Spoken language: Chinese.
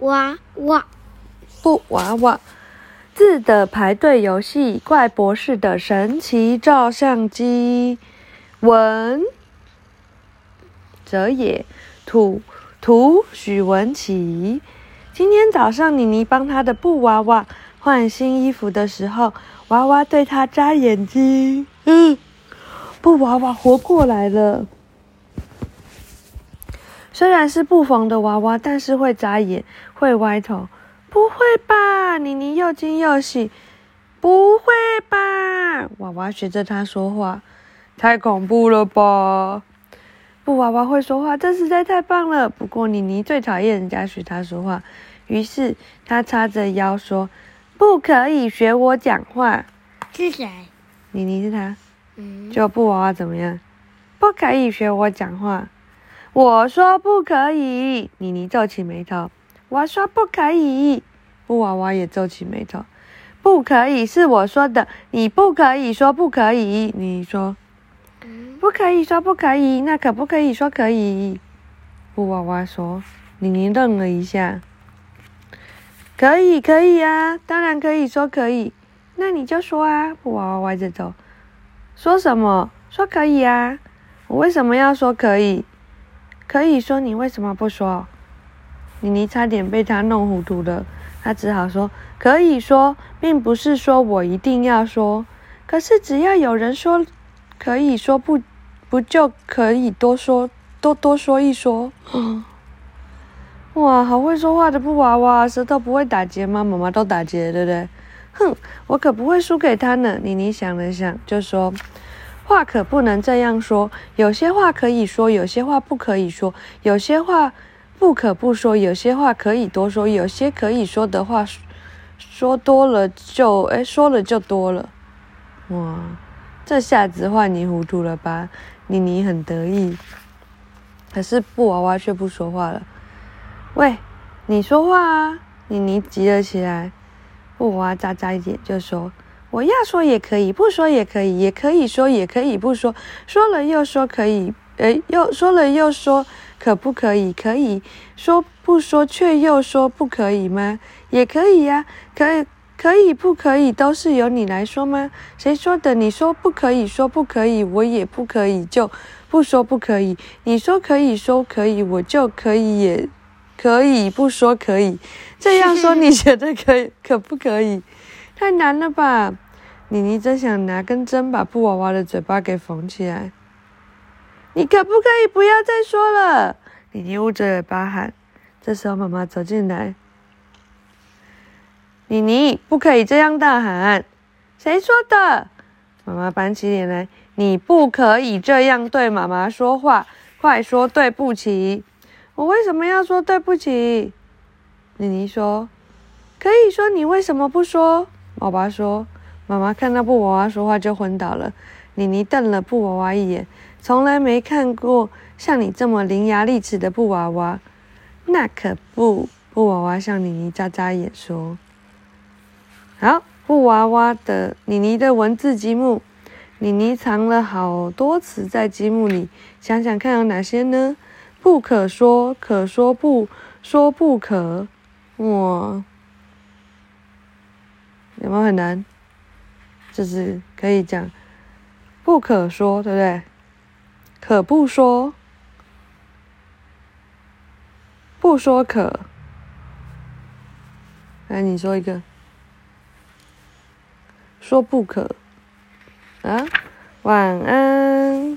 娃娃，布娃娃，字的排队游戏，怪博士的神奇照相机，文，哲野，图，图许文琪。今天早上，妮妮帮她的布娃娃换新衣服的时候，娃娃对她眨眼睛，嗯，布娃娃活过来了。虽然是布缝的娃娃，但是会眨眼，会歪头。不会吧？妮妮又惊又喜。不会吧？娃娃学着她说话。太恐怖了吧？布娃娃会说话，这实在太棒了。不过妮妮最讨厌人家学她说话，于是她叉着腰说：“不可以学我讲话。”是谁？妮妮是她。嗯。就布娃娃怎么样？不可以学我讲话。我说不可以。妮妮皱起眉头。我说不可以。布娃娃也皱起眉头。不可以是我说的，你不可以说不可以。你说。不可以说不可以，那可不可以说可以？布娃娃说。妮妮愣了一下。可以，可以啊，当然可以说可以。那你就说啊。布娃娃歪着头。说什么？说可以啊。我为什么要说可以？可以说，你为什么不说？妮妮差点被他弄糊涂了。他只好说：“可以说，并不是说我一定要说。可是只要有人说。”可以说不，不就可以多说多多说一说？哇，好会说话的布娃娃，舌头不会打结吗？妈妈都打结，对不对？哼，我可不会输给他呢。妮妮想了想，就说：“话可不能这样说，有些话可以说，有些话不可以说，有些话不可不说，有些话可以多说，有些可以说的话说多了就哎，说了就多了。”哇。这下子换你糊涂了吧？妮妮很得意，可是布娃娃却不说话了。喂，你说话啊！妮妮急了起来。布娃娃眨眨眼就说：“我要说也可以，不说也可以，也可以说，也可以不说。说了又说可以，诶，又说了又说，可不可以？可以说不说，却又说不可以吗？也可以呀，可以。”可以不可以都是由你来说吗？谁说的？你说不可以说不可以，我也不可以就不说不可以。你说可以说可以，我就可以也可以不说可以。这样说你觉得可可不可以？太难了吧？妮妮真想拿根针把布娃娃的嘴巴给缝起来。你可不可以不要再说了？妮妮捂着嘴巴喊。这时候妈妈走进来。妮妮，不可以这样大喊！谁说的？妈妈板起脸来。你不可以这样对妈妈说话，快说对不起！我为什么要说对不起？妮妮说：“可以说，你为什么不说？”爸爸说：“妈妈看到布娃娃说话就昏倒了。”妮妮瞪了布娃娃一眼，从来没看过像你这么伶牙俐齿的布娃娃。那可不，布娃娃向妮妮眨眨眼说。好，布娃娃的妮妮的文字积木，妮妮藏了好多词在积木里，想想看有哪些呢？不可说，可说不，说不可，哇，有没有很难？就是可以讲，不可说，对不对？可不说，不说可，来，你说一个。说不可，啊，晚安。